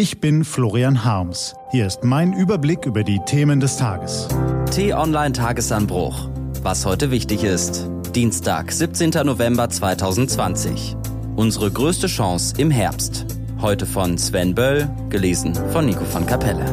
Ich bin Florian Harms. Hier ist mein Überblick über die Themen des Tages. T-Online Tagesanbruch. Was heute wichtig ist. Dienstag, 17. November 2020. Unsere größte Chance im Herbst. Heute von Sven Böll, gelesen von Nico von Kapelle.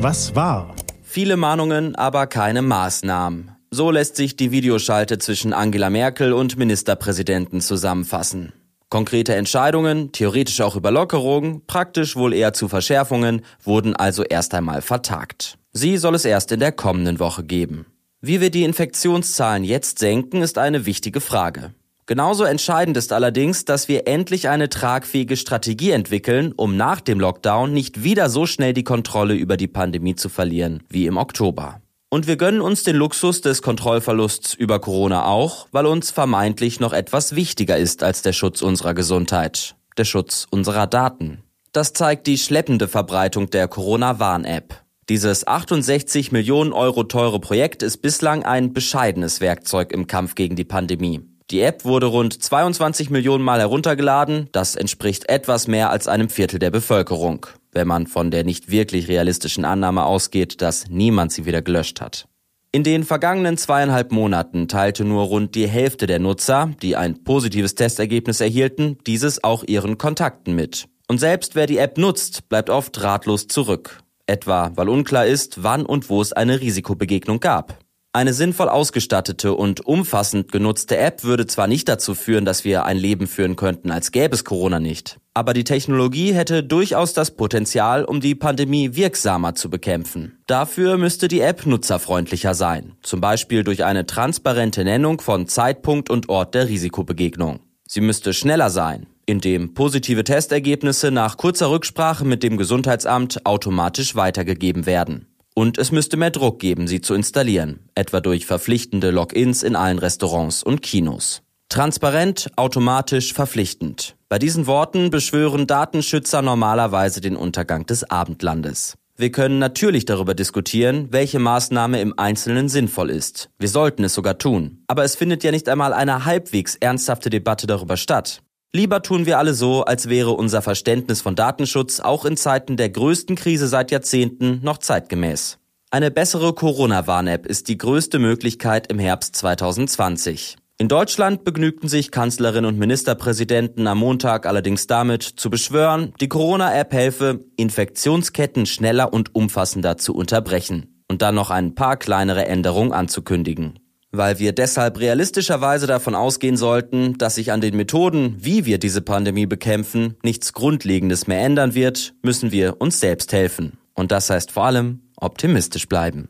Was war? Viele Mahnungen, aber keine Maßnahmen. So lässt sich die Videoschalte zwischen Angela Merkel und Ministerpräsidenten zusammenfassen. Konkrete Entscheidungen, theoretisch auch Überlockerungen, praktisch wohl eher zu Verschärfungen, wurden also erst einmal vertagt. Sie soll es erst in der kommenden Woche geben. Wie wir die Infektionszahlen jetzt senken, ist eine wichtige Frage. Genauso entscheidend ist allerdings, dass wir endlich eine tragfähige Strategie entwickeln, um nach dem Lockdown nicht wieder so schnell die Kontrolle über die Pandemie zu verlieren wie im Oktober. Und wir gönnen uns den Luxus des Kontrollverlusts über Corona auch, weil uns vermeintlich noch etwas wichtiger ist als der Schutz unserer Gesundheit, der Schutz unserer Daten. Das zeigt die schleppende Verbreitung der Corona-Warn-App. Dieses 68 Millionen Euro teure Projekt ist bislang ein bescheidenes Werkzeug im Kampf gegen die Pandemie. Die App wurde rund 22 Millionen Mal heruntergeladen. Das entspricht etwas mehr als einem Viertel der Bevölkerung, wenn man von der nicht wirklich realistischen Annahme ausgeht, dass niemand sie wieder gelöscht hat. In den vergangenen zweieinhalb Monaten teilte nur rund die Hälfte der Nutzer, die ein positives Testergebnis erhielten, dieses auch ihren Kontakten mit. Und selbst wer die App nutzt, bleibt oft ratlos zurück. Etwa, weil unklar ist, wann und wo es eine Risikobegegnung gab. Eine sinnvoll ausgestattete und umfassend genutzte App würde zwar nicht dazu führen, dass wir ein Leben führen könnten, als gäbe es Corona nicht. Aber die Technologie hätte durchaus das Potenzial, um die Pandemie wirksamer zu bekämpfen. Dafür müsste die App nutzerfreundlicher sein. Zum Beispiel durch eine transparente Nennung von Zeitpunkt und Ort der Risikobegegnung. Sie müsste schneller sein, indem positive Testergebnisse nach kurzer Rücksprache mit dem Gesundheitsamt automatisch weitergegeben werden. Und es müsste mehr Druck geben, sie zu installieren, etwa durch verpflichtende Logins in allen Restaurants und Kinos. Transparent, automatisch, verpflichtend. Bei diesen Worten beschwören Datenschützer normalerweise den Untergang des Abendlandes. Wir können natürlich darüber diskutieren, welche Maßnahme im Einzelnen sinnvoll ist. Wir sollten es sogar tun. Aber es findet ja nicht einmal eine halbwegs ernsthafte Debatte darüber statt. Lieber tun wir alle so, als wäre unser Verständnis von Datenschutz auch in Zeiten der größten Krise seit Jahrzehnten noch zeitgemäß. Eine bessere Corona-Warn-App ist die größte Möglichkeit im Herbst 2020. In Deutschland begnügten sich Kanzlerin und Ministerpräsidenten am Montag allerdings damit zu beschwören, die Corona-App helfe, Infektionsketten schneller und umfassender zu unterbrechen und dann noch ein paar kleinere Änderungen anzukündigen weil wir deshalb realistischerweise davon ausgehen sollten, dass sich an den Methoden, wie wir diese Pandemie bekämpfen, nichts Grundlegendes mehr ändern wird, müssen wir uns selbst helfen. Und das heißt vor allem optimistisch bleiben.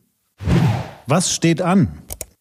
Was steht an?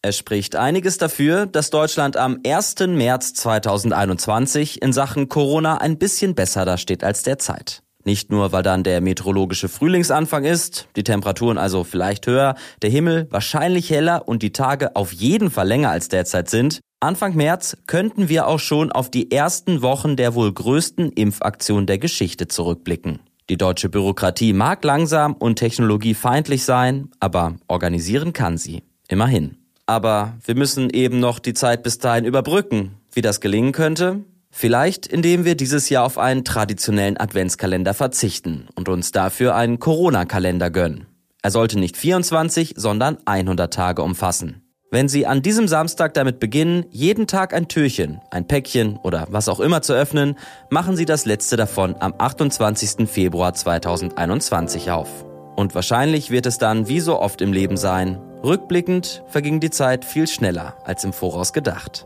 Es spricht einiges dafür, dass Deutschland am 1. März 2021 in Sachen Corona ein bisschen besser dasteht als derzeit. Nicht nur, weil dann der meteorologische Frühlingsanfang ist, die Temperaturen also vielleicht höher, der Himmel wahrscheinlich heller und die Tage auf jeden Fall länger als derzeit sind. Anfang März könnten wir auch schon auf die ersten Wochen der wohl größten Impfaktion der Geschichte zurückblicken. Die deutsche Bürokratie mag langsam und technologiefeindlich sein, aber organisieren kann sie. Immerhin. Aber wir müssen eben noch die Zeit bis dahin überbrücken. Wie das gelingen könnte, Vielleicht, indem wir dieses Jahr auf einen traditionellen Adventskalender verzichten und uns dafür einen Corona-Kalender gönnen. Er sollte nicht 24, sondern 100 Tage umfassen. Wenn Sie an diesem Samstag damit beginnen, jeden Tag ein Türchen, ein Päckchen oder was auch immer zu öffnen, machen Sie das letzte davon am 28. Februar 2021 auf. Und wahrscheinlich wird es dann wie so oft im Leben sein, rückblickend verging die Zeit viel schneller als im Voraus gedacht.